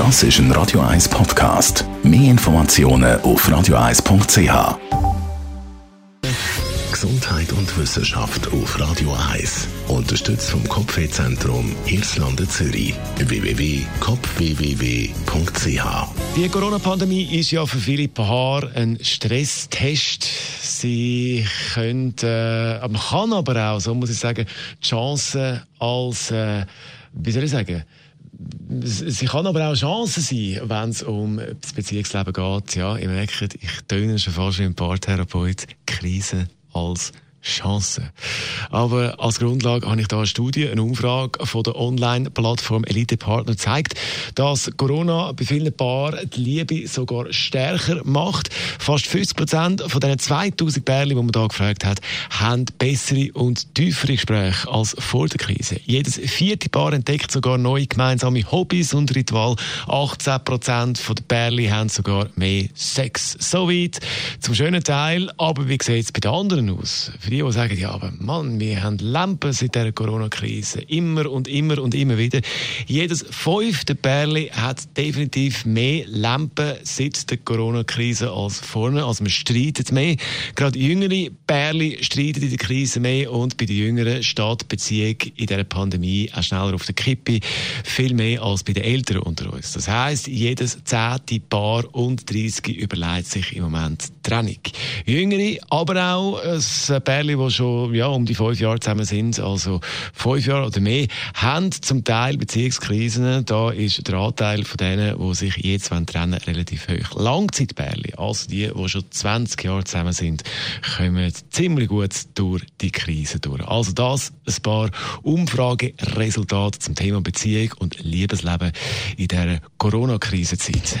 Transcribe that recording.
Das ist ein Radio 1 Podcast. Mehr Informationen auf radio1.ch. Gesundheit und Wissenschaft auf Radio 1. Unterstützt vom Kopfwehzentrum Irlande Zürich. www.kopfwww.ch Die Corona-Pandemie ist ja für viele Paare ein Stresstest. Sie können, äh, man kann aber auch, so muss ich sagen, die Chancen als, äh, wie soll ich sagen, sie kann aber auch Chancen sein, wenn es um das Beziehungsleben geht. Ja, ihr merkt, ich töne schon fast wie ein Paartherapeut. Krise als Chance. Aber als Grundlage habe ich da eine Studie, eine Umfrage von der Online-Plattform Elite Partner zeigt, dass Corona bei vielen Paaren die Liebe sogar stärker macht. Fast 50 Prozent von diesen 2000 Pärchen, die man da gefragt hat, haben bessere und tiefere Gespräche als vor der Krise. Jedes vierte Paar entdeckt sogar neue gemeinsame Hobbys und Ritual. 18 Prozent der Pärchen haben sogar mehr Sex. Soweit zum schönen Teil. Aber wie sieht es bei den anderen aus? Für die, die sagen, ja, aber Mann, wir haben Lampen seit der Corona-Krise. Immer und immer und immer wieder. Jedes fünfte Pärli hat definitiv mehr Lampen seit der Corona-Krise als vorne. Also man streitet mehr. Gerade jüngere Pärli streiten in der Krise mehr und bei den Jüngeren steht die Beziehung in dieser Pandemie auch schneller auf der Kippe. Viel mehr als bei den Älteren unter uns. Das heisst, jedes zehnte Paar und 30 überlegt sich im Moment Trennung. Jüngere, aber auch ein Pärli Pärchen, die schon ja, um die fünf Jahre zusammen sind, also fünf Jahre oder mehr, haben zum Teil Beziehungskrisen. Da ist der Anteil von denen, die sich jetzt trennen relativ hoch. Langzeitpärchen, also die, die schon 20 Jahre zusammen sind, kommen ziemlich gut durch die Krise durch. Also das ein paar Umfrageresultate zum Thema Beziehung und Liebesleben in dieser Corona-Krisenzeit.